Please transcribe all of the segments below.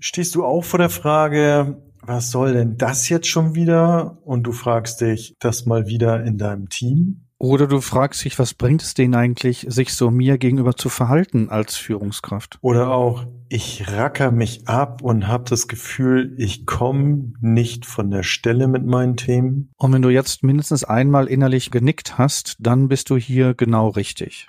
Stehst du auch vor der Frage, was soll denn das jetzt schon wieder? Und du fragst dich das mal wieder in deinem Team? Oder du fragst dich, was bringt es denen eigentlich, sich so mir gegenüber zu verhalten als Führungskraft? Oder auch, ich racker mich ab und habe das Gefühl, ich komme nicht von der Stelle mit meinen Themen. Und wenn du jetzt mindestens einmal innerlich genickt hast, dann bist du hier genau richtig.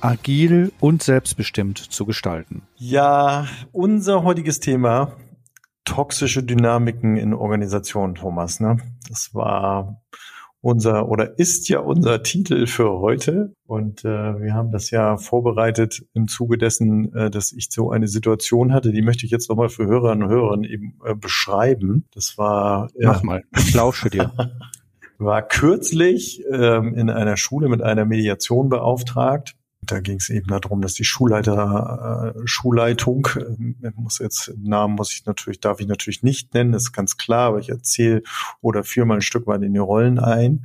agil und selbstbestimmt zu gestalten. Ja, unser heutiges Thema toxische Dynamiken in Organisationen, Thomas. Ne? Das war unser oder ist ja unser Titel für heute. Und äh, wir haben das ja vorbereitet im Zuge dessen, äh, dass ich so eine Situation hatte. Die möchte ich jetzt nochmal für Hörerinnen und Hörer eben äh, beschreiben. Das war. Ja, Mach mal, ich lausche dir. war kürzlich ähm, in einer Schule mit einer Mediation beauftragt da ging es eben darum, dass die Schulleiter, äh, Schulleitung, äh, muss jetzt Namen muss ich natürlich, darf ich natürlich nicht nennen, ist ganz klar, aber ich erzähle oder führe mal ein Stück weit in die Rollen ein.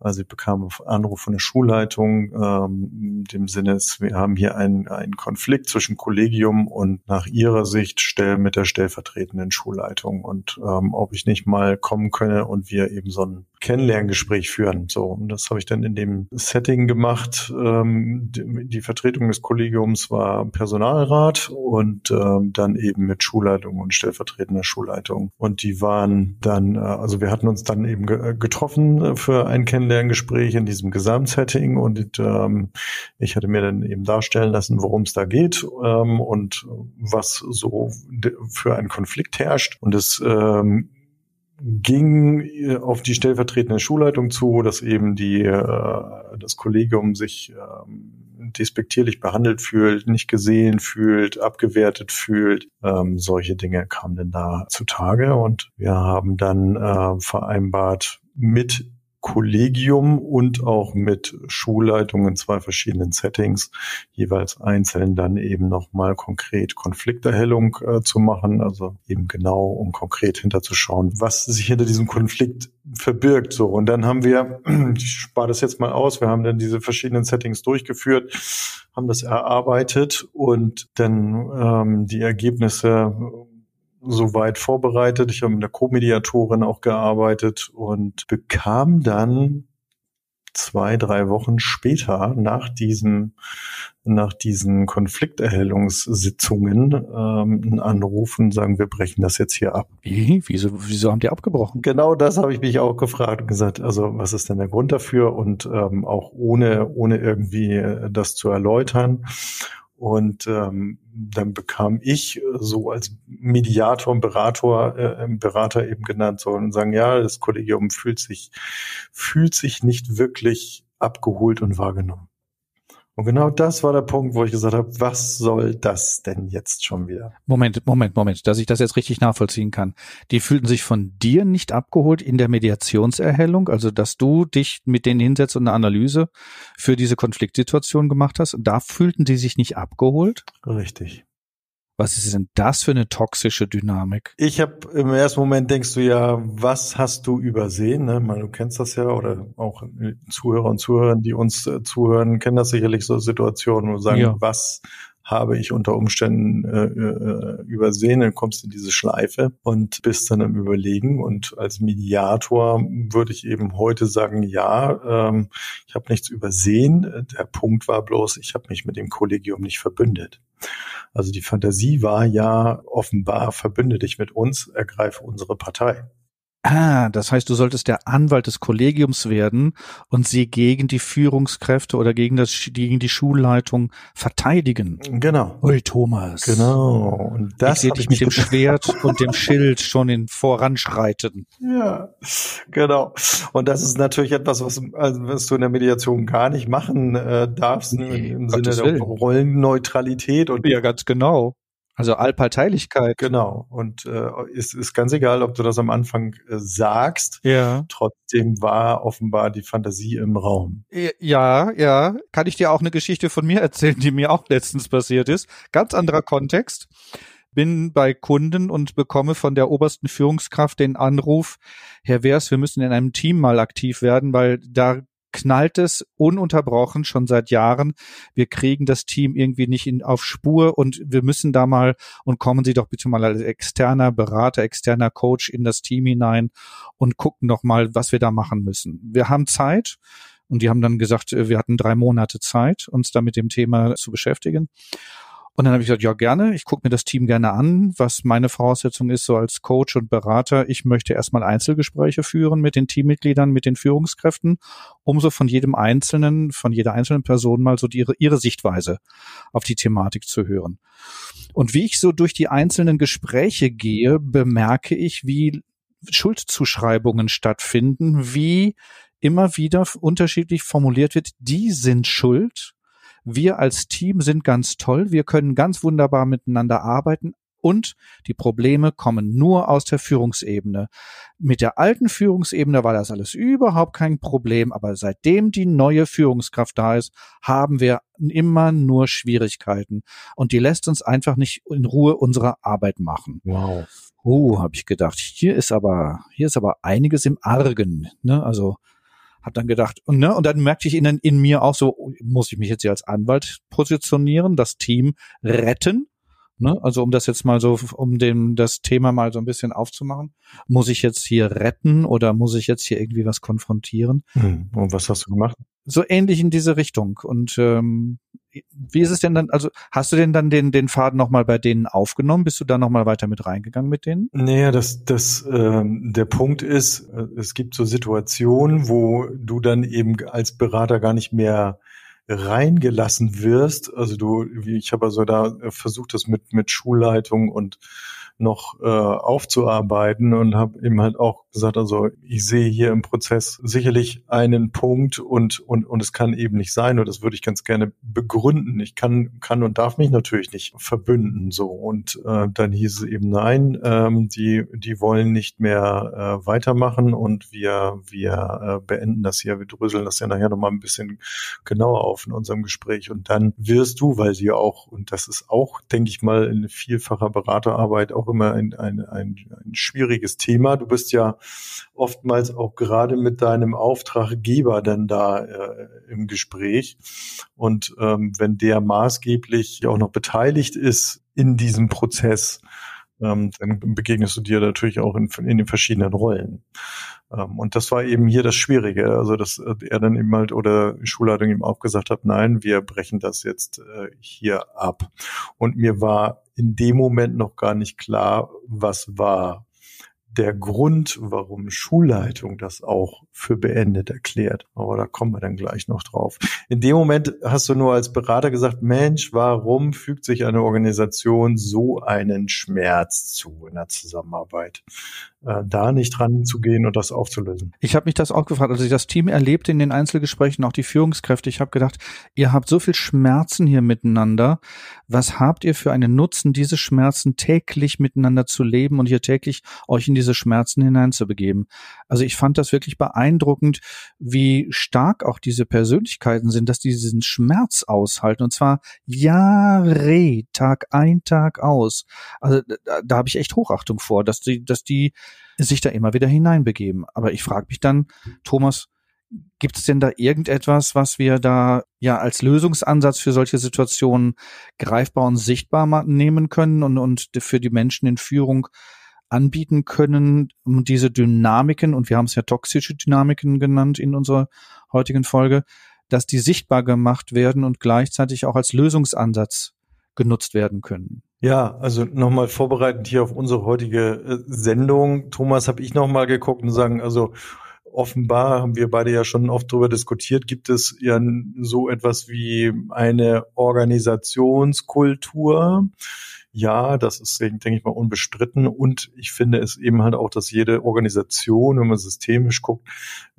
Also ich bekam Anruf von der Schulleitung, ähm, in dem Sinne ist, wir haben hier einen, einen Konflikt zwischen Kollegium und nach ihrer Sicht stell, mit der stellvertretenden Schulleitung und ähm, ob ich nicht mal kommen könne und wir eben so ein Kennenlerngespräch führen. So, und das habe ich dann in dem Setting gemacht. Ähm, die, Vertretung des Kollegiums war Personalrat und ähm, dann eben mit Schulleitung und stellvertretender Schulleitung. Und die waren dann, äh, also wir hatten uns dann eben ge getroffen für ein Kennenlerngespräch in diesem Gesamtsetting und ähm, ich hatte mir dann eben darstellen lassen, worum es da geht ähm, und was so für ein Konflikt herrscht. Und es ähm, ging äh, auf die stellvertretende Schulleitung zu, dass eben die, äh, das Kollegium sich ähm, despektierlich behandelt fühlt, nicht gesehen fühlt, abgewertet fühlt. Ähm, solche Dinge kamen dann da zutage und wir haben dann äh, vereinbart mit Kollegium und auch mit Schulleitung in zwei verschiedenen Settings, jeweils einzeln dann eben nochmal konkret Konflikterhellung äh, zu machen, also eben genau, um konkret hinterzuschauen, was sich hinter diesem Konflikt verbirgt. So, und dann haben wir, ich spare das jetzt mal aus, wir haben dann diese verschiedenen Settings durchgeführt, haben das erarbeitet und dann ähm, die Ergebnisse soweit vorbereitet. Ich habe mit der Co-Mediatorin auch gearbeitet und bekam dann zwei, drei Wochen später nach diesem, nach diesen Konflikterhellungssitzungen ähm, einen Anruf und sagen, wir brechen das jetzt hier ab. Wie? Wieso, wieso haben die abgebrochen? Genau das habe ich mich auch gefragt und gesagt, also was ist denn der Grund dafür? Und ähm, auch ohne, ohne irgendwie das zu erläutern. Und ähm, dann bekam ich so als Mediator und Berater, äh, Berater eben genannt, so und sagen, ja, das Kollegium fühlt sich, fühlt sich nicht wirklich abgeholt und wahrgenommen. Und genau das war der Punkt, wo ich gesagt habe, was soll das denn jetzt schon wieder? Moment, Moment, Moment, dass ich das jetzt richtig nachvollziehen kann. Die fühlten sich von dir nicht abgeholt in der Mediationserhellung, also dass du dich mit denen hinsetzt und eine Analyse für diese Konfliktsituation gemacht hast. Da fühlten sie sich nicht abgeholt? Richtig. Was ist denn das für eine toxische Dynamik? Ich habe im ersten Moment denkst du ja, was hast du übersehen? Ne? Man, du kennst das ja oder auch Zuhörer und Zuhörer, die uns äh, zuhören, kennen das sicherlich so Situationen, wo sagen, ja. was habe ich unter Umständen äh, äh, übersehen, dann kommst du in diese Schleife und bist dann im Überlegen. Und als Mediator würde ich eben heute sagen, ja, ähm, ich habe nichts übersehen. Der Punkt war bloß, ich habe mich mit dem Kollegium nicht verbündet. Also die Fantasie war ja offenbar, verbünde dich mit uns, ergreife unsere Partei. Ah, das heißt, du solltest der Anwalt des Kollegiums werden und sie gegen die Führungskräfte oder gegen das gegen die Schulleitung verteidigen. Genau. Ui, Thomas. Genau. Und das ich sehe dich mit dem Schwert und dem Schild schon in voranschreiten. Ja, genau. Und das ist natürlich etwas, was, also, was du in der Mediation gar nicht machen äh, darfst nee, im Sinne der. Rollenneutralität und ja, ganz genau. Also Allparteilichkeit. Genau. Und äh, ist, ist ganz egal, ob du das am Anfang äh, sagst. Ja. Trotzdem war offenbar die Fantasie im Raum. Ja, ja. Kann ich dir auch eine Geschichte von mir erzählen, die mir auch letztens passiert ist. Ganz anderer Kontext. Bin bei Kunden und bekomme von der obersten Führungskraft den Anruf, Herr Wers, wir müssen in einem Team mal aktiv werden, weil da knallt es ununterbrochen schon seit Jahren. Wir kriegen das Team irgendwie nicht in, auf Spur und wir müssen da mal und kommen Sie doch bitte mal als externer Berater, externer Coach in das Team hinein und gucken noch mal, was wir da machen müssen. Wir haben Zeit. Und die haben dann gesagt, wir hatten drei Monate Zeit, uns da mit dem Thema zu beschäftigen. Und dann habe ich gesagt, ja gerne, ich gucke mir das Team gerne an, was meine Voraussetzung ist, so als Coach und Berater. Ich möchte erstmal Einzelgespräche führen mit den Teammitgliedern, mit den Führungskräften, um so von jedem Einzelnen, von jeder einzelnen Person mal so die, ihre, ihre Sichtweise auf die Thematik zu hören. Und wie ich so durch die einzelnen Gespräche gehe, bemerke ich, wie Schuldzuschreibungen stattfinden, wie immer wieder unterschiedlich formuliert wird, die sind schuld wir als Team sind ganz toll, wir können ganz wunderbar miteinander arbeiten, und die Probleme kommen nur aus der Führungsebene. Mit der alten Führungsebene war das alles überhaupt kein Problem, aber seitdem die neue Führungskraft da ist, haben wir immer nur Schwierigkeiten und die lässt uns einfach nicht in Ruhe unsere Arbeit machen. Wow. Oh, habe ich gedacht, hier ist aber hier ist aber einiges im Argen, ne? Also hab dann gedacht, und, ne, und dann merkte ich in, in mir auch so, oh, muss ich mich jetzt hier als Anwalt positionieren, das Team retten? Ne? Also um das jetzt mal so, um dem das Thema mal so ein bisschen aufzumachen, muss ich jetzt hier retten oder muss ich jetzt hier irgendwie was konfrontieren? Hm. Und was hast du gemacht? So ähnlich in diese Richtung. Und ähm, wie ist es denn dann, also hast du denn dann den, den Faden nochmal bei denen aufgenommen? Bist du da nochmal weiter mit reingegangen mit denen? Naja, das, das, ähm, der Punkt ist, äh, es gibt so Situationen, wo du dann eben als Berater gar nicht mehr reingelassen wirst. Also du, ich habe also da versucht, das mit, mit Schulleitung und noch äh, aufzuarbeiten und habe ihm halt auch gesagt, also ich sehe hier im Prozess sicherlich einen Punkt und und und es kann eben nicht sein und das würde ich ganz gerne begründen. Ich kann kann und darf mich natürlich nicht verbünden so und äh, dann hieß es eben nein, ähm, die die wollen nicht mehr äh, weitermachen und wir wir äh, beenden das hier, wir dröseln das ja nachher noch mal ein bisschen genauer auf in unserem Gespräch und dann wirst du, weil sie auch und das ist auch, denke ich mal, in vielfacher Beraterarbeit auch auch immer ein, ein, ein, ein schwieriges Thema. Du bist ja oftmals auch gerade mit deinem Auftraggeber dann da äh, im Gespräch. Und ähm, wenn der maßgeblich auch noch beteiligt ist in diesem Prozess, ähm, dann begegnest du dir natürlich auch in, in den verschiedenen Rollen. Ähm, und das war eben hier das Schwierige, also dass äh, er dann eben halt oder Schulleitung ihm auch gesagt hat, nein, wir brechen das jetzt äh, hier ab. Und mir war in dem Moment noch gar nicht klar, was war der Grund, warum Schulleitung das auch für beendet erklärt. Aber da kommen wir dann gleich noch drauf. In dem Moment hast du nur als Berater gesagt, Mensch, warum fügt sich eine Organisation so einen Schmerz zu in der Zusammenarbeit? Äh, da nicht dran zu gehen und das aufzulösen. Ich habe mich das auch gefragt, als ich das Team erlebte in den Einzelgesprächen, auch die Führungskräfte. Ich habe gedacht, ihr habt so viel Schmerzen hier miteinander. Was habt ihr für einen Nutzen, diese Schmerzen täglich miteinander zu leben und hier täglich euch in diese Schmerzen hineinzubegeben? Also ich fand das wirklich beeindruckend, wie stark auch diese Persönlichkeiten sind, dass die diesen Schmerz aushalten und zwar Jahre, Tag ein, Tag aus. Also da, da habe ich echt Hochachtung vor, dass die, dass die sich da immer wieder hineinbegeben. Aber ich frage mich dann, Thomas, gibt es denn da irgendetwas, was wir da ja als Lösungsansatz für solche Situationen greifbar und sichtbar nehmen können und, und für die Menschen in Führung anbieten können, um diese Dynamiken, und wir haben es ja toxische Dynamiken genannt in unserer heutigen Folge, dass die sichtbar gemacht werden und gleichzeitig auch als Lösungsansatz genutzt werden können. Ja, also nochmal vorbereitend hier auf unsere heutige äh, Sendung. Thomas, habe ich nochmal geguckt und sagen, also offenbar haben wir beide ja schon oft darüber diskutiert, gibt es ja so etwas wie eine Organisationskultur, ja, das ist, denke ich mal, unbestritten. Und ich finde es eben halt auch, dass jede Organisation, wenn man systemisch guckt,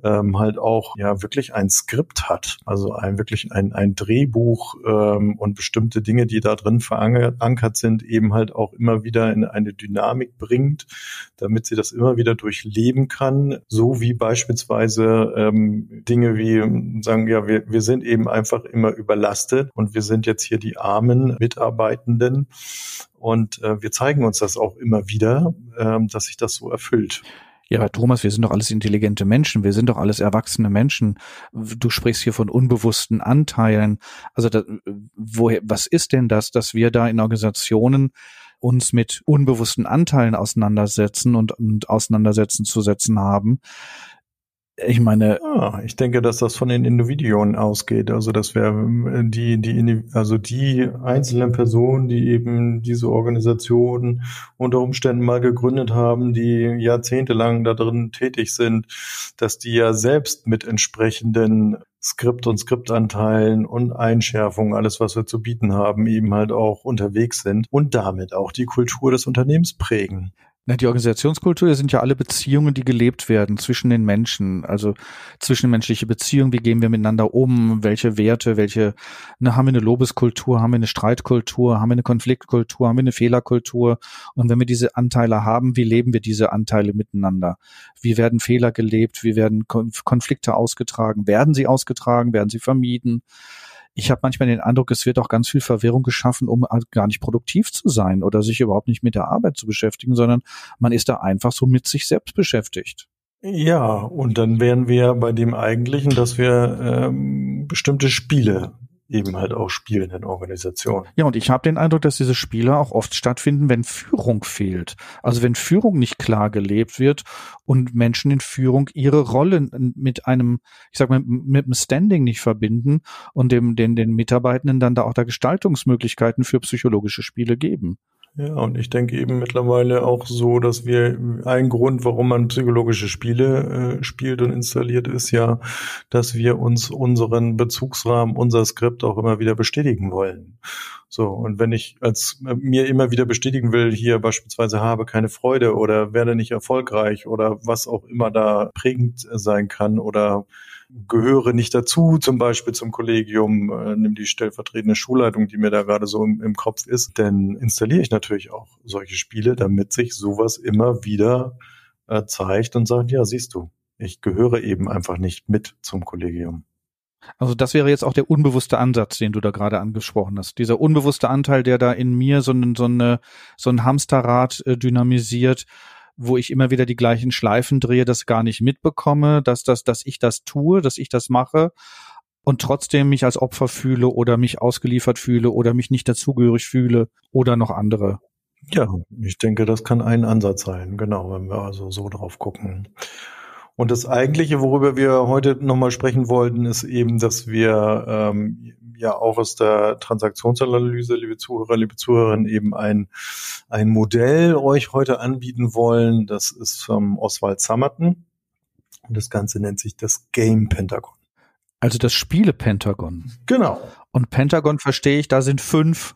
ähm, halt auch ja wirklich ein Skript hat. Also ein wirklich ein, ein Drehbuch ähm, und bestimmte Dinge, die da drin verankert sind, eben halt auch immer wieder in eine Dynamik bringt, damit sie das immer wieder durchleben kann. So wie beispielsweise ähm, Dinge wie sagen, ja, wir, wir sind eben einfach immer überlastet und wir sind jetzt hier die armen Mitarbeitenden und äh, wir zeigen uns das auch immer wieder, äh, dass sich das so erfüllt. Ja, Thomas, wir sind doch alles intelligente Menschen, wir sind doch alles erwachsene Menschen. Du sprichst hier von unbewussten Anteilen. Also da, woher, was ist denn das, dass wir da in Organisationen uns mit unbewussten Anteilen auseinandersetzen und, und auseinandersetzen zu setzen haben? Ich meine, ah, ich denke, dass das von den Individuen ausgeht. Also dass wir äh, die, die, also die einzelnen Personen, die eben diese Organisation unter Umständen mal gegründet haben, die jahrzehntelang da drin tätig sind, dass die ja selbst mit entsprechenden Skript und Skriptanteilen und Einschärfungen, alles, was wir zu bieten haben, eben halt auch unterwegs sind und damit auch die Kultur des Unternehmens prägen. Na, die Organisationskultur sind ja alle Beziehungen, die gelebt werden zwischen den Menschen, also zwischenmenschliche Beziehungen, wie gehen wir miteinander um, welche Werte, welche, ne, haben wir eine Lobeskultur, haben wir eine Streitkultur, haben wir eine Konfliktkultur, haben wir eine Fehlerkultur? Und wenn wir diese Anteile haben, wie leben wir diese Anteile miteinander? Wie werden Fehler gelebt, wie werden Konflikte ausgetragen, werden sie ausgetragen, werden sie vermieden? Ich habe manchmal den Eindruck, es wird auch ganz viel Verwirrung geschaffen, um halt gar nicht produktiv zu sein oder sich überhaupt nicht mit der Arbeit zu beschäftigen, sondern man ist da einfach so mit sich selbst beschäftigt. Ja, und dann wären wir bei dem eigentlichen, dass wir ähm, bestimmte Spiele eben halt auch spielen in Organisationen. Ja, und ich habe den Eindruck, dass diese Spiele auch oft stattfinden, wenn Führung fehlt. Also wenn Führung nicht klar gelebt wird und Menschen in Führung ihre Rolle mit einem, ich sag mal, mit einem Standing nicht verbinden und dem, den, den Mitarbeitenden dann da auch da Gestaltungsmöglichkeiten für psychologische Spiele geben. Ja, und ich denke eben mittlerweile auch so, dass wir ein Grund, warum man psychologische Spiele äh, spielt und installiert, ist ja, dass wir uns unseren Bezugsrahmen, unser Skript auch immer wieder bestätigen wollen. So, und wenn ich als äh, mir immer wieder bestätigen will, hier beispielsweise habe keine Freude oder werde nicht erfolgreich oder was auch immer da prägend sein kann oder gehöre nicht dazu, zum Beispiel zum Kollegium, äh, nimm die stellvertretende Schulleitung, die mir da gerade so im, im Kopf ist, dann installiere ich natürlich auch solche Spiele, damit sich sowas immer wieder äh, zeigt und sagt, ja, siehst du, ich gehöre eben einfach nicht mit zum Kollegium. Also das wäre jetzt auch der unbewusste Ansatz, den du da gerade angesprochen hast. Dieser unbewusste Anteil, der da in mir so, ein, so, eine, so ein Hamsterrad äh, dynamisiert wo ich immer wieder die gleichen Schleifen drehe, das gar nicht mitbekomme, dass das, dass ich das tue, dass ich das mache und trotzdem mich als Opfer fühle oder mich ausgeliefert fühle oder mich nicht dazugehörig fühle oder noch andere. Ja, ich denke, das kann ein Ansatz sein, genau, wenn wir also so drauf gucken. Und das eigentliche, worüber wir heute nochmal sprechen wollten, ist eben, dass wir ähm, ja auch aus der Transaktionsanalyse, liebe Zuhörer, liebe Zuhörerinnen, eben ein, ein Modell euch heute anbieten wollen. Das ist vom Oswald Summerton. Und das Ganze nennt sich das Game Pentagon. Also das Spiele Pentagon. Genau. Und Pentagon verstehe ich, da sind fünf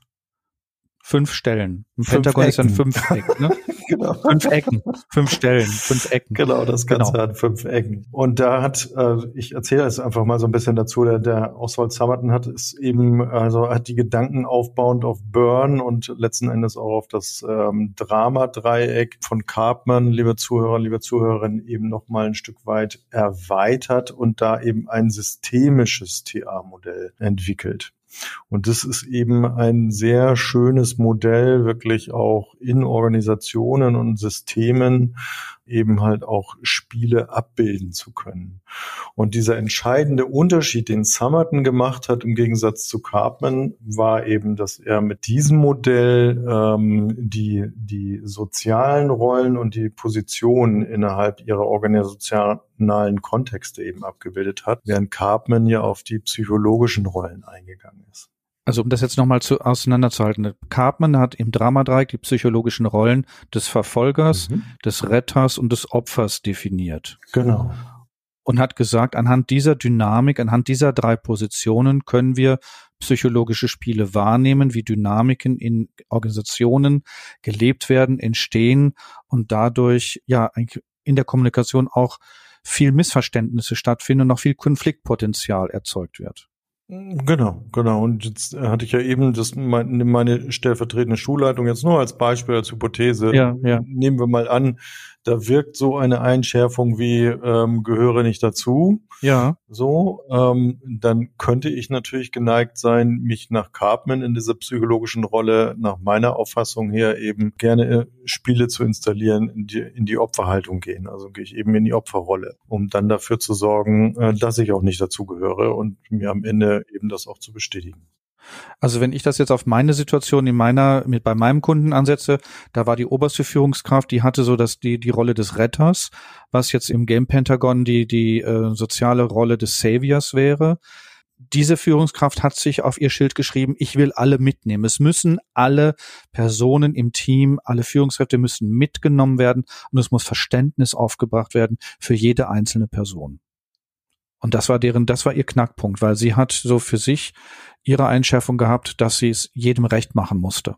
fünf Stellen. Ein fünf Pentagon Ecken. ist ein Fünfeck, ne? genau. Fünf Ecken, fünf Stellen, fünf Ecken. Genau, das Ganze genau. hat fünf Ecken. Und da hat, äh, ich erzähle jetzt einfach mal so ein bisschen dazu, der, der Oswald Summerton hat es eben, also hat die Gedanken aufbauend auf Burn und letzten Endes auch auf das ähm, Drama-Dreieck von Carpman, liebe Zuhörer, liebe Zuhörerinnen, eben noch mal ein Stück weit erweitert und da eben ein systemisches TA-Modell entwickelt. Und das ist eben ein sehr schönes Modell, wirklich auch in Organisationen und Systemen eben halt auch Spiele abbilden zu können. Und dieser entscheidende Unterschied, den Summerton gemacht hat im Gegensatz zu Cartman, war eben, dass er mit diesem Modell ähm, die, die sozialen Rollen und die Positionen innerhalb ihrer organisationalen Kontexte eben abgebildet hat, während Cartman ja auf die psychologischen Rollen eingegangen ist. Also um das jetzt nochmal zu, auseinanderzuhalten. Cartman hat im Dramadreieck die psychologischen Rollen des Verfolgers, mhm. des Retters und des Opfers definiert. Genau. Und hat gesagt, anhand dieser Dynamik, anhand dieser drei Positionen können wir psychologische Spiele wahrnehmen, wie Dynamiken in Organisationen gelebt werden, entstehen und dadurch ja in der Kommunikation auch viel Missverständnisse stattfinden und noch viel Konfliktpotenzial erzeugt wird. Genau, genau. Und jetzt hatte ich ja eben das meine stellvertretende Schulleitung jetzt nur als Beispiel, als Hypothese. Ja, ja. Nehmen wir mal an, da wirkt so eine Einschärfung wie ähm, gehöre nicht dazu. Ja. So, ähm, dann könnte ich natürlich geneigt sein, mich nach Cartman in dieser psychologischen Rolle, nach meiner Auffassung her eben gerne äh, Spiele zu installieren, in die, in die Opferhaltung gehen. Also gehe ich eben in die Opferrolle, um dann dafür zu sorgen, äh, dass ich auch nicht dazu gehöre und mir am Ende eben das auch zu bestätigen. Also wenn ich das jetzt auf meine Situation in meiner, mit bei meinem Kunden ansetze, da war die oberste Führungskraft, die hatte so dass die, die Rolle des Retters, was jetzt im Game Pentagon die, die äh, soziale Rolle des Saviors wäre. Diese Führungskraft hat sich auf ihr Schild geschrieben, ich will alle mitnehmen. Es müssen alle Personen im Team, alle Führungskräfte müssen mitgenommen werden und es muss Verständnis aufgebracht werden für jede einzelne Person. Und das war deren, das war ihr Knackpunkt, weil sie hat so für sich ihre Einschärfung gehabt, dass sie es jedem recht machen musste.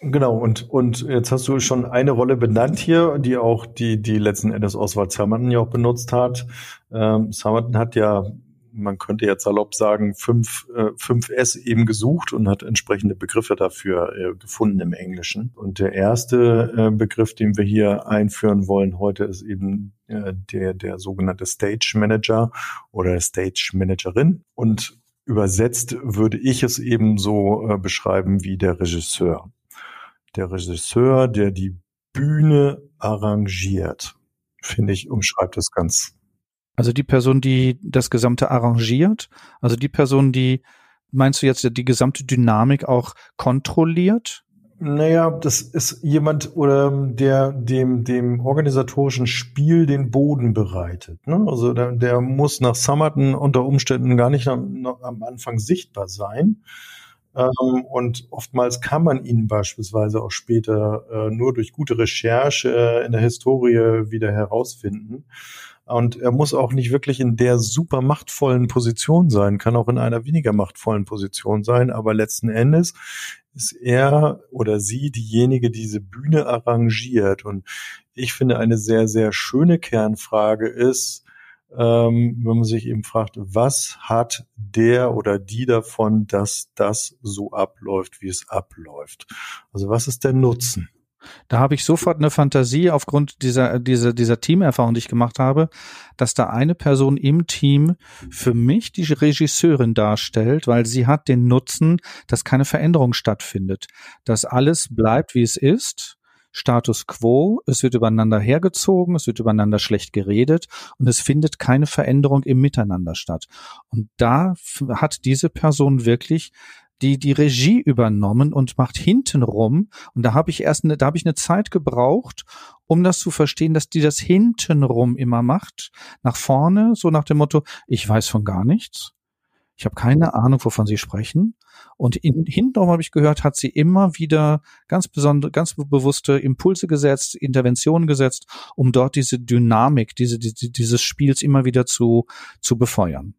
Genau, und, und jetzt hast du schon eine Rolle benannt hier, die auch die, die letzten Endes Oswald Summerton ja auch benutzt hat. Ähm, Summerton hat ja man könnte jetzt salopp sagen, fünf, äh, 5S eben gesucht und hat entsprechende Begriffe dafür äh, gefunden im Englischen. Und der erste äh, Begriff, den wir hier einführen wollen heute, ist eben äh, der, der sogenannte Stage Manager oder Stage Managerin. Und übersetzt würde ich es eben so äh, beschreiben wie der Regisseur. Der Regisseur, der die Bühne arrangiert, finde ich, umschreibt es ganz also die Person, die das Gesamte arrangiert, also die Person, die, meinst du jetzt, die gesamte Dynamik auch kontrolliert? Naja, das ist jemand oder der dem dem organisatorischen Spiel den Boden bereitet. Ne? Also der, der muss nach Summerton unter Umständen gar nicht am, am Anfang sichtbar sein. Ähm, und oftmals kann man ihn beispielsweise auch später äh, nur durch gute Recherche äh, in der Historie wieder herausfinden. Und er muss auch nicht wirklich in der super machtvollen Position sein, kann auch in einer weniger machtvollen Position sein, aber letzten Endes ist er oder sie diejenige, die diese Bühne arrangiert. Und ich finde, eine sehr, sehr schöne Kernfrage ist, ähm, wenn man sich eben fragt, was hat der oder die davon, dass das so abläuft, wie es abläuft? Also was ist der Nutzen? Da habe ich sofort eine Fantasie aufgrund dieser, dieser, dieser Teamerfahrung, die ich gemacht habe, dass da eine Person im Team für mich die Regisseurin darstellt, weil sie hat den Nutzen, dass keine Veränderung stattfindet, dass alles bleibt, wie es ist. Status quo, es wird übereinander hergezogen, es wird übereinander schlecht geredet und es findet keine Veränderung im Miteinander statt. Und da hat diese Person wirklich die die Regie übernommen und macht hintenrum. Und da habe ich erst eine, da habe ich eine Zeit gebraucht, um das zu verstehen, dass die das hintenrum immer macht, nach vorne, so nach dem Motto, ich weiß von gar nichts. Ich habe keine Ahnung, wovon sie sprechen. Und in, hintenrum habe ich gehört, hat sie immer wieder ganz besondere, ganz bewusste Impulse gesetzt, Interventionen gesetzt, um dort diese Dynamik, diese, diese dieses Spiels immer wieder zu, zu befeuern.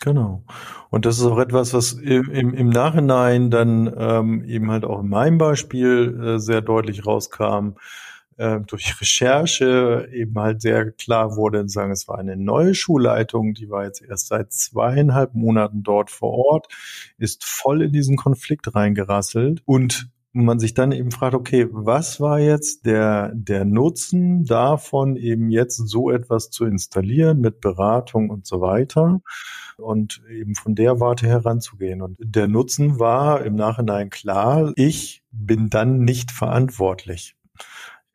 Genau. Und das ist auch etwas, was im, im Nachhinein dann ähm, eben halt auch in meinem Beispiel äh, sehr deutlich rauskam, äh, durch Recherche eben halt sehr klar wurde, sagen, es war eine neue Schulleitung, die war jetzt erst seit zweieinhalb Monaten dort vor Ort, ist voll in diesen Konflikt reingerasselt und man sich dann eben fragt, okay, was war jetzt der, der Nutzen davon, eben jetzt so etwas zu installieren mit Beratung und so weiter und eben von der Warte heranzugehen. Und der Nutzen war im Nachhinein klar, ich bin dann nicht verantwortlich.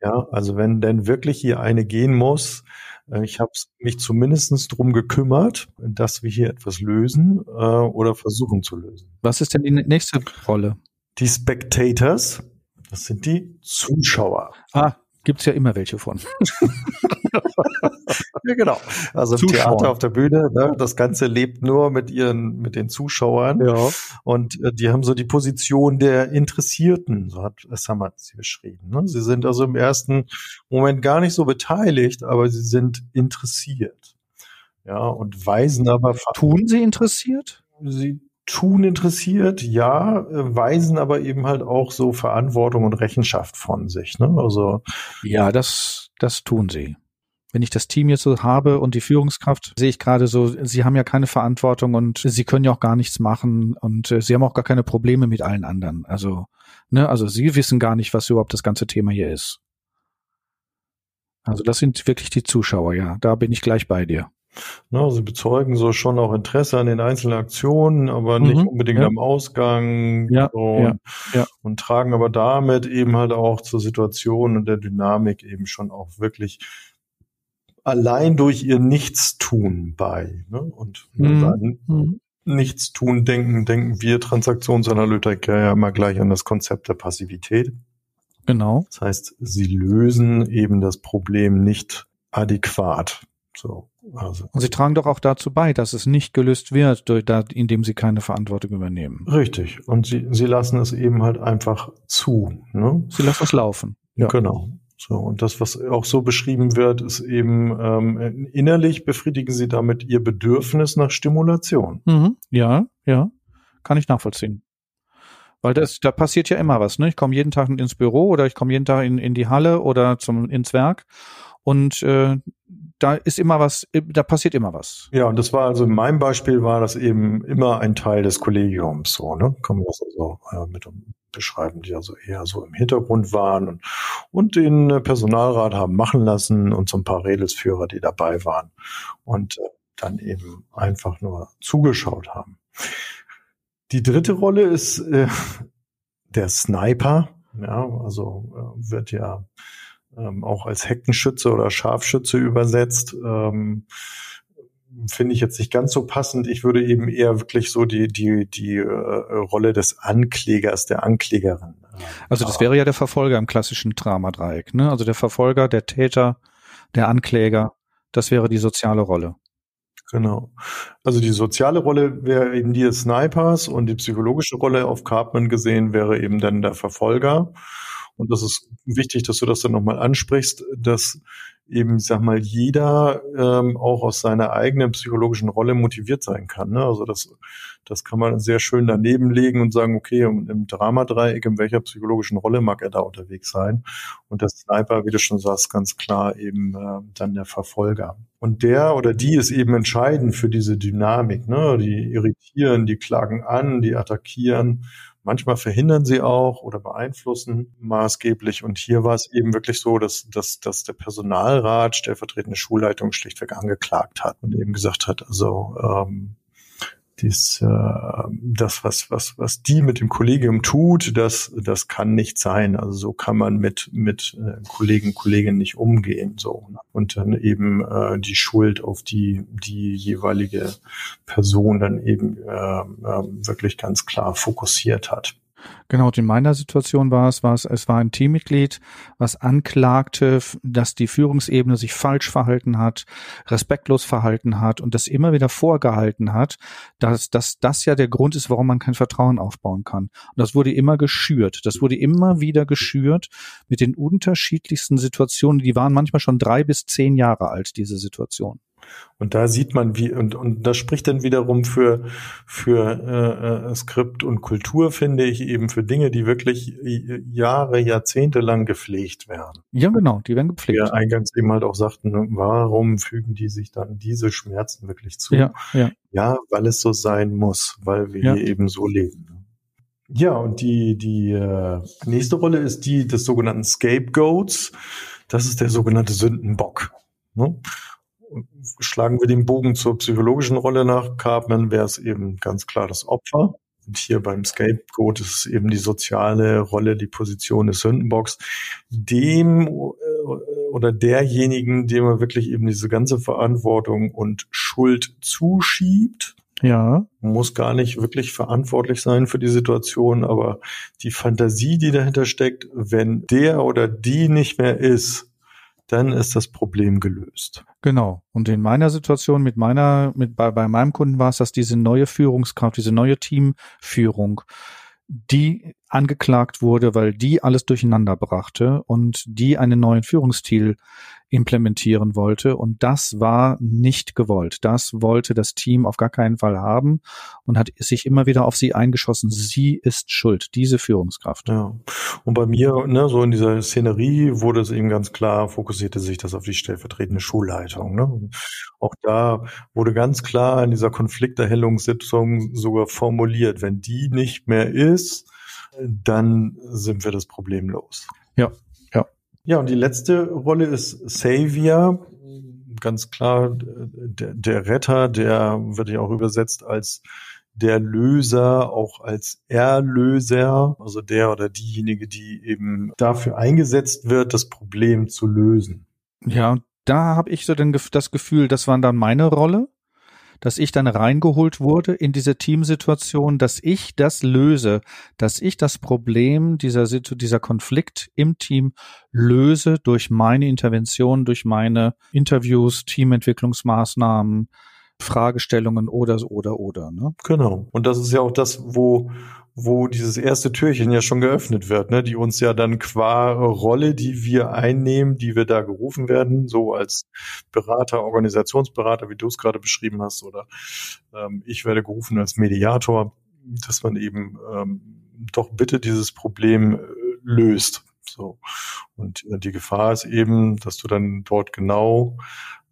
Ja, also wenn denn wirklich hier eine gehen muss, äh, ich habe mich zumindestens drum gekümmert, dass wir hier etwas lösen äh, oder versuchen zu lösen. Was ist denn die nächste Rolle? Die Spectators, das sind die Zuschauer. Ah, Gibt's ja immer welche von. ja, genau. Also im Theater auf der Bühne, ne, das Ganze lebt nur mit ihren, mit den Zuschauern. Ja. Und äh, die haben so die Position der Interessierten, so hat Samad sie beschrieben. Ne? Sie sind also im ersten Moment gar nicht so beteiligt, aber sie sind interessiert. Ja, und weisen aber. Tun sie interessiert? Sie tun interessiert, ja, weisen aber eben halt auch so Verantwortung und Rechenschaft von sich. Ne? Also ja, das das tun sie. Wenn ich das Team jetzt so habe und die Führungskraft, sehe ich gerade so, sie haben ja keine Verantwortung und sie können ja auch gar nichts machen und äh, sie haben auch gar keine Probleme mit allen anderen. Also, ne, also sie wissen gar nicht, was überhaupt das ganze Thema hier ist. Also das sind wirklich die Zuschauer, ja. Da bin ich gleich bei dir. Ne, sie bezeugen so schon auch Interesse an den einzelnen Aktionen, aber nicht mhm, unbedingt ja. am Ausgang ja, und, ja, ja. und tragen aber damit eben halt auch zur Situation und der Dynamik eben schon auch wirklich allein durch ihr Nichtstun bei. Ne? Und mhm. dann mhm. Nichtstun denken, denken wir Transaktionsanalytiker ja immer gleich an das Konzept der Passivität. Genau. Das heißt, sie lösen eben das Problem nicht adäquat. So, also. Und Sie tragen doch auch dazu bei, dass es nicht gelöst wird, durch, da, indem Sie keine Verantwortung übernehmen. Richtig. Und Sie, Sie lassen es eben halt einfach zu. Ne? Sie lassen es laufen. Ja. Genau. So, und das, was auch so beschrieben wird, ist eben ähm, innerlich befriedigen Sie damit Ihr Bedürfnis nach Stimulation. Mhm. Ja, ja. Kann ich nachvollziehen. Weil das, da passiert ja immer was, ne? Ich komme jeden Tag ins Büro oder ich komme jeden Tag in, in die Halle oder zum ins Werk und äh, da ist immer was, da passiert immer was. Ja, und das war also in meinem Beispiel war das eben immer ein Teil des Kollegiums, so, ne? Kann man das also äh, mit beschreiben, die also eher so im Hintergrund waren und, und den äh, Personalrat haben machen lassen und so ein paar Redelsführer, die dabei waren und äh, dann eben einfach nur zugeschaut haben. Die dritte Rolle ist äh, der Sniper, ja, also äh, wird ja ähm, auch als Heckenschütze oder Scharfschütze übersetzt. Ähm, Finde ich jetzt nicht ganz so passend. Ich würde eben eher wirklich so die, die, die äh, Rolle des Anklägers, der Anklägerin. Äh, also das wäre ja der Verfolger im klassischen Dramadreieck, ne? Also der Verfolger, der Täter, der Ankläger, das wäre die soziale Rolle. Genau. Also die soziale Rolle wäre eben die des Snipers und die psychologische Rolle auf Cartman gesehen wäre eben dann der Verfolger. Und das ist wichtig, dass du das dann nochmal ansprichst, dass eben, ich sag mal, jeder ähm, auch aus seiner eigenen psychologischen Rolle motiviert sein kann. Ne? Also das, das kann man sehr schön daneben legen und sagen, okay, im Dramadreieck, in welcher psychologischen Rolle mag er da unterwegs sein? Und der Sniper, wie du schon sagst, ganz klar eben äh, dann der Verfolger. Und der oder die ist eben entscheidend für diese Dynamik. Ne? Die irritieren, die klagen an, die attackieren Manchmal verhindern sie auch oder beeinflussen maßgeblich. Und hier war es eben wirklich so, dass, dass, dass der Personalrat, stellvertretende Schulleitung schlichtweg angeklagt hat und eben gesagt hat, also ähm, dies, äh, das, was, was, was die mit dem Kollegium tut, das, das kann nicht sein. Also so kann man mit, mit äh, Kollegen, Kolleginnen nicht umgehen. So. Ne? Und dann eben äh, die Schuld auf die, die jeweilige Person dann eben äh, äh, wirklich ganz klar fokussiert hat. Genau, in meiner Situation war es, war es, es war ein Teammitglied, was anklagte, dass die Führungsebene sich falsch verhalten hat, respektlos verhalten hat und das immer wieder vorgehalten hat, dass, dass das ja der Grund ist, warum man kein Vertrauen aufbauen kann. Und das wurde immer geschürt. Das wurde immer wieder geschürt mit den unterschiedlichsten Situationen. Die waren manchmal schon drei bis zehn Jahre alt, diese Situation. Und da sieht man, wie, und, und das spricht dann wiederum für, für äh, äh, Skript und Kultur, finde ich, eben für Dinge, die wirklich Jahre, Jahrzehnte lang gepflegt werden. Ja, genau, die werden gepflegt. Wir eingangs eben halt auch sagten, warum fügen die sich dann diese Schmerzen wirklich zu? Ja, ja. ja weil es so sein muss, weil wir ja. hier eben so leben. Ja, und die, die äh, nächste Rolle ist die des sogenannten Scapegoats. Das ist der sogenannte Sündenbock. Ne? Schlagen wir den Bogen zur psychologischen Rolle nach Cartman, wäre es eben ganz klar das Opfer. Und hier beim Scapegoat ist es eben die soziale Rolle, die Position des Sündenbocks, dem äh, oder derjenigen, dem man wirklich eben diese ganze Verantwortung und Schuld zuschiebt Ja. Muss gar nicht wirklich verantwortlich sein für die Situation, aber die Fantasie, die dahinter steckt, wenn der oder die nicht mehr ist, dann ist das Problem gelöst. Genau. Und in meiner Situation mit meiner, mit bei, bei meinem Kunden war es, dass diese neue Führungskraft, diese neue Teamführung, die angeklagt wurde, weil die alles durcheinander brachte und die einen neuen Führungsstil implementieren wollte. Und das war nicht gewollt. Das wollte das Team auf gar keinen Fall haben und hat sich immer wieder auf sie eingeschossen. Sie ist schuld, diese Führungskraft. Ja. Und bei mir, ne, so in dieser Szenerie wurde es eben ganz klar, fokussierte sich das auf die stellvertretende Schulleitung. Ne? Auch da wurde ganz klar in dieser Konflikterhellungssitzung sogar formuliert, wenn die nicht mehr ist, dann sind wir das Problem los. Ja, ja, und die letzte Rolle ist Savior. Ganz klar, der, der Retter, der wird ja auch übersetzt als der Löser, auch als Erlöser, also der oder diejenige, die eben dafür eingesetzt wird, das Problem zu lösen. Ja, da habe ich so den, das Gefühl, das war dann meine Rolle dass ich dann reingeholt wurde in diese Teamsituation, dass ich das löse, dass ich das Problem dieser, dieser Konflikt im Team löse durch meine Intervention, durch meine Interviews, Teamentwicklungsmaßnahmen, Fragestellungen oder oder oder. Ne? Genau. Und das ist ja auch das, wo wo dieses erste Türchen ja schon geöffnet wird, ne, die uns ja dann qua Rolle, die wir einnehmen, die wir da gerufen werden, so als Berater, Organisationsberater, wie du es gerade beschrieben hast, oder ähm, ich werde gerufen als Mediator, dass man eben ähm, doch bitte dieses Problem äh, löst. So. Und äh, die Gefahr ist eben, dass du dann dort genau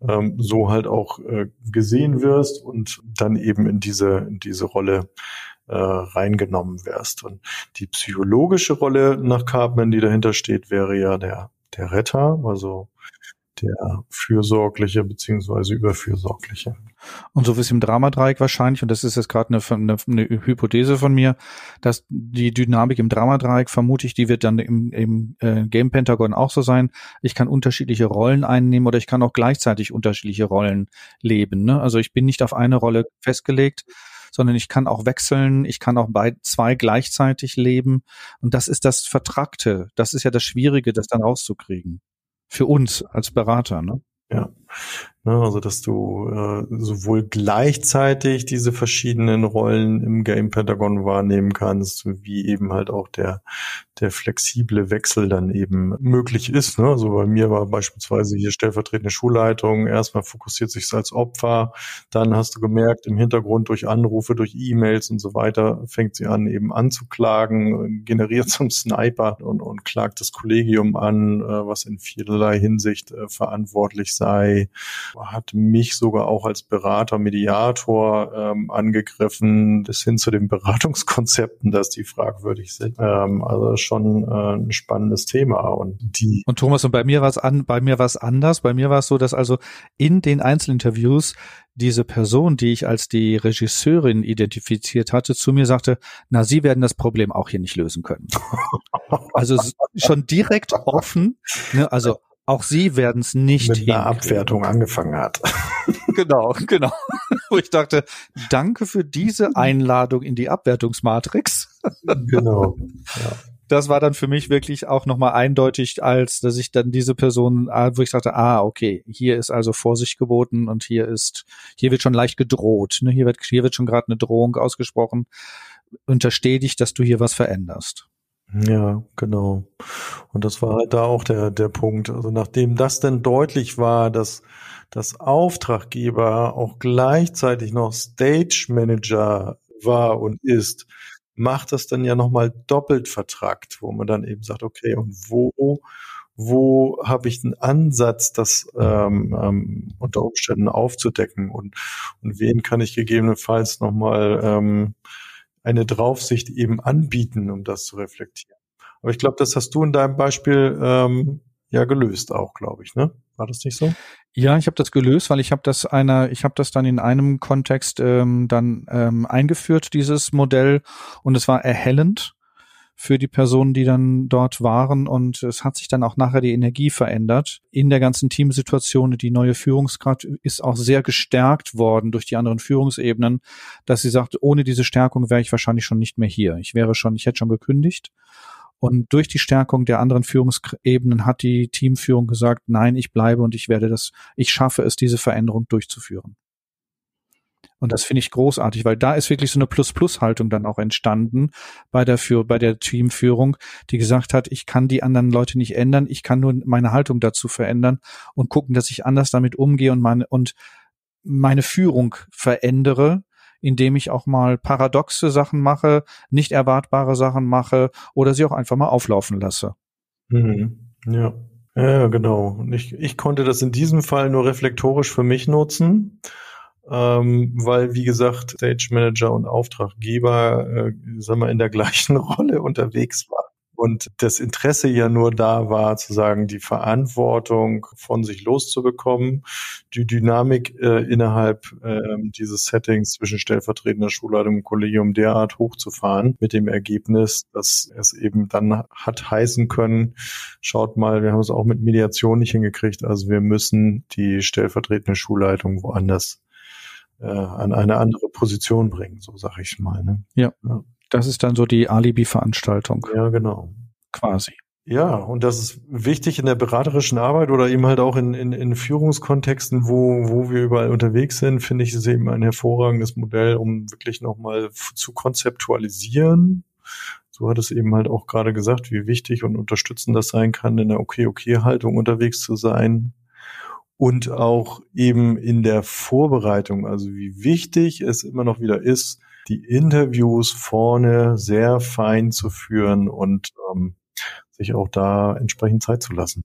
ähm, so halt auch äh, gesehen wirst und dann eben in diese, in diese Rolle äh, reingenommen wärst. Und die psychologische Rolle nach Cartman, die dahinter steht, wäre ja der, der Retter, also der Fürsorgliche beziehungsweise Überfürsorgliche. Und so wie es im Dramadreieck wahrscheinlich, und das ist jetzt gerade eine, eine, eine, Hypothese von mir, dass die Dynamik im Dramadreieck, vermute ich, die wird dann im, im äh, Game Pentagon auch so sein. Ich kann unterschiedliche Rollen einnehmen oder ich kann auch gleichzeitig unterschiedliche Rollen leben. Ne? Also ich bin nicht auf eine Rolle festgelegt, sondern ich kann auch wechseln, ich kann auch bei zwei gleichzeitig leben. Und das ist das Vertragte. Das ist ja das Schwierige, das dann rauszukriegen. Für uns als Berater, ne? Ja. Ne, also dass du äh, sowohl gleichzeitig diese verschiedenen Rollen im Game Pentagon wahrnehmen kannst, wie eben halt auch der der flexible Wechsel dann eben möglich ist. Ne? Also bei mir war beispielsweise hier stellvertretende Schulleitung, erstmal fokussiert sich als Opfer, dann hast du gemerkt, im Hintergrund durch Anrufe, durch E-Mails und so weiter fängt sie an eben anzuklagen, generiert zum Sniper und, und klagt das Kollegium an, äh, was in vielerlei Hinsicht äh, verantwortlich sei hat mich sogar auch als Berater, Mediator ähm, angegriffen, bis hin zu den Beratungskonzepten, dass die fragwürdig sind. Ähm, also schon äh, ein spannendes Thema. Und die und Thomas, und bei mir war es an, bei mir war es anders. Bei mir war es so, dass also in den Einzelinterviews diese Person, die ich als die Regisseurin identifiziert hatte, zu mir sagte, na, Sie werden das Problem auch hier nicht lösen können. also schon direkt offen, ne, also auch sie werden es nicht mit einer Abwertung angefangen hat. genau, genau. Wo ich dachte, danke für diese Einladung in die Abwertungsmatrix. genau. Ja. Das war dann für mich wirklich auch nochmal eindeutig, als dass ich dann diese Person, ah, wo ich sagte, ah, okay, hier ist also Vorsicht geboten und hier ist, hier wird schon leicht gedroht. Ne? Hier wird, hier wird schon gerade eine Drohung ausgesprochen. Untersteh dich, dass du hier was veränderst. Ja, genau. Und das war halt da auch der, der Punkt. Also nachdem das denn deutlich war, dass das Auftraggeber auch gleichzeitig noch Stage Manager war und ist, macht das dann ja nochmal doppelt vertragt, wo man dann eben sagt, okay, und wo, wo habe ich einen Ansatz, das ähm, ähm, unter Umständen aufzudecken und, und wen kann ich gegebenenfalls nochmal ähm, eine Draufsicht eben anbieten, um das zu reflektieren. Aber ich glaube, das hast du in deinem Beispiel ähm, ja gelöst auch, glaube ich, ne? War das nicht so? Ja, ich habe das gelöst, weil ich habe das einer, ich habe das dann in einem Kontext ähm, dann ähm, eingeführt, dieses Modell, und es war erhellend für die Personen, die dann dort waren. Und es hat sich dann auch nachher die Energie verändert in der ganzen Teamsituation. Die neue Führungskraft ist auch sehr gestärkt worden durch die anderen Führungsebenen, dass sie sagt, ohne diese Stärkung wäre ich wahrscheinlich schon nicht mehr hier. Ich wäre schon, ich hätte schon gekündigt. Und durch die Stärkung der anderen Führungsebenen hat die Teamführung gesagt, nein, ich bleibe und ich werde das, ich schaffe es, diese Veränderung durchzuführen. Und das finde ich großartig, weil da ist wirklich so eine Plus-Plus-Haltung dann auch entstanden bei der, für, bei der Teamführung, die gesagt hat, ich kann die anderen Leute nicht ändern, ich kann nur meine Haltung dazu verändern und gucken, dass ich anders damit umgehe und meine, und meine Führung verändere, indem ich auch mal paradoxe Sachen mache, nicht erwartbare Sachen mache oder sie auch einfach mal auflaufen lasse. Mhm. Ja. Ja, genau. Ich, ich konnte das in diesem Fall nur reflektorisch für mich nutzen ähm, weil, wie gesagt, Stage Manager und Auftraggeber, äh, sagen wir, in der gleichen Rolle unterwegs war. Und das Interesse ja nur da war, zu sagen, die Verantwortung von sich loszubekommen, die Dynamik äh, innerhalb äh, dieses Settings zwischen stellvertretender Schulleitung und Kollegium derart hochzufahren, mit dem Ergebnis, dass es eben dann hat heißen können, schaut mal, wir haben es auch mit Mediation nicht hingekriegt, also wir müssen die stellvertretende Schulleitung woanders äh, an eine andere Position bringen, so sag ich mal. Ne? Ja. ja. Das ist dann so die Alibi-Veranstaltung. Ja, genau. Quasi. Ja, und das ist wichtig in der beraterischen Arbeit oder eben halt auch in, in, in Führungskontexten, wo, wo wir überall unterwegs sind, finde ich es eben ein hervorragendes Modell, um wirklich nochmal zu konzeptualisieren. So hat es eben halt auch gerade gesagt, wie wichtig und unterstützend das sein kann, in der Okay-Okay-Haltung unterwegs zu sein, und auch eben in der Vorbereitung, also wie wichtig es immer noch wieder ist, die Interviews vorne sehr fein zu führen und ähm, sich auch da entsprechend Zeit zu lassen.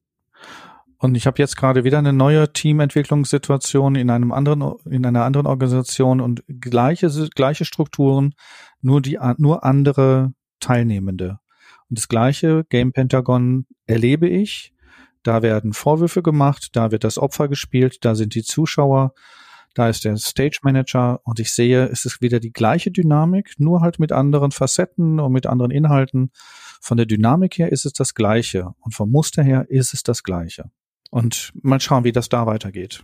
Und ich habe jetzt gerade wieder eine neue Teamentwicklungssituation in einem anderen, in einer anderen Organisation und gleiche, gleiche Strukturen, nur die, nur andere Teilnehmende. Und das gleiche Game Pentagon erlebe ich da werden Vorwürfe gemacht, da wird das Opfer gespielt, da sind die Zuschauer, da ist der Stage Manager und ich sehe, es ist wieder die gleiche Dynamik, nur halt mit anderen Facetten und mit anderen Inhalten. Von der Dynamik her ist es das gleiche und vom Muster her ist es das gleiche. Und mal schauen, wie das da weitergeht.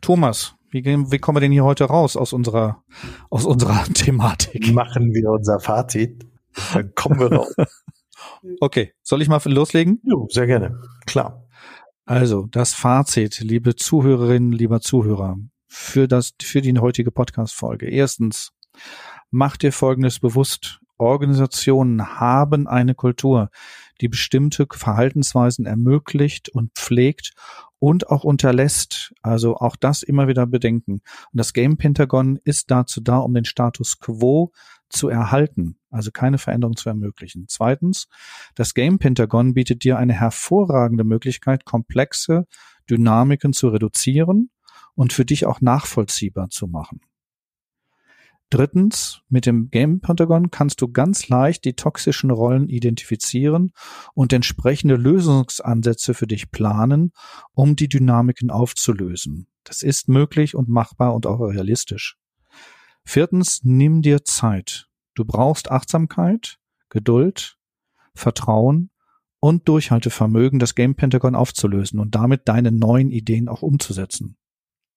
Thomas, wie, wie kommen wir denn hier heute raus aus unserer, aus unserer Thematik? Machen wir unser Fazit. Dann kommen wir raus. okay, soll ich mal loslegen? Jo, sehr gerne. Klar. Also, das Fazit, liebe Zuhörerinnen, lieber Zuhörer, für das, für die heutige Podcast-Folge. Erstens, mach dir Folgendes bewusst. Organisationen haben eine Kultur, die bestimmte Verhaltensweisen ermöglicht und pflegt und auch unterlässt. Also auch das immer wieder bedenken. Und das Game Pentagon ist dazu da, um den Status quo zu erhalten, also keine Veränderung zu ermöglichen. Zweitens, das Game Pentagon bietet dir eine hervorragende Möglichkeit, komplexe Dynamiken zu reduzieren und für dich auch nachvollziehbar zu machen. Drittens, mit dem Game Pentagon kannst du ganz leicht die toxischen Rollen identifizieren und entsprechende Lösungsansätze für dich planen, um die Dynamiken aufzulösen. Das ist möglich und machbar und auch realistisch. Viertens, nimm dir Zeit. Du brauchst Achtsamkeit, Geduld, Vertrauen und Durchhaltevermögen, das Game Pentagon aufzulösen und damit deine neuen Ideen auch umzusetzen.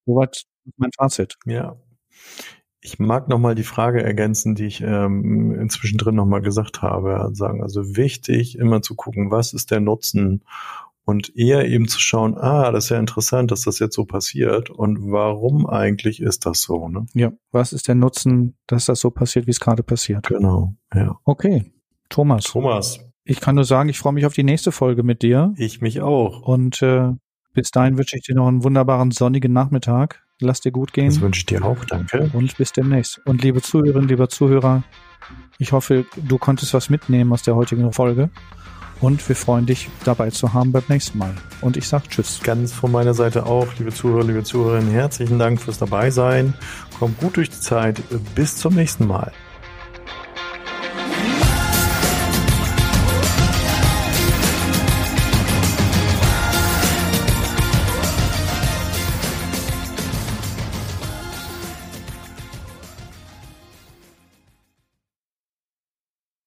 Soweit mein Fazit. Ja. Ich mag nochmal die Frage ergänzen, die ich ähm, inzwischen drin nochmal gesagt habe. Sagen also wichtig, immer zu gucken, was ist der Nutzen und eher eben zu schauen, ah, das ist ja interessant, dass das jetzt so passiert und warum eigentlich ist das so, ne? Ja, was ist der Nutzen, dass das so passiert, wie es gerade passiert? Genau, ja. Okay, Thomas. Thomas. Ich kann nur sagen, ich freue mich auf die nächste Folge mit dir. Ich mich auch. Und äh, bis dahin wünsche ich dir noch einen wunderbaren sonnigen Nachmittag. Lass dir gut gehen. Das wünsche ich dir auch, danke. Und bis demnächst. Und liebe Zuhörerinnen, lieber Zuhörer, ich hoffe, du konntest was mitnehmen aus der heutigen Folge. Und wir freuen dich dabei zu haben beim nächsten Mal. Und ich sage Tschüss. Ganz von meiner Seite auch, liebe Zuhörer, liebe Zuhörerinnen, herzlichen Dank fürs Dabeisein. Kommt gut durch die Zeit. Bis zum nächsten Mal.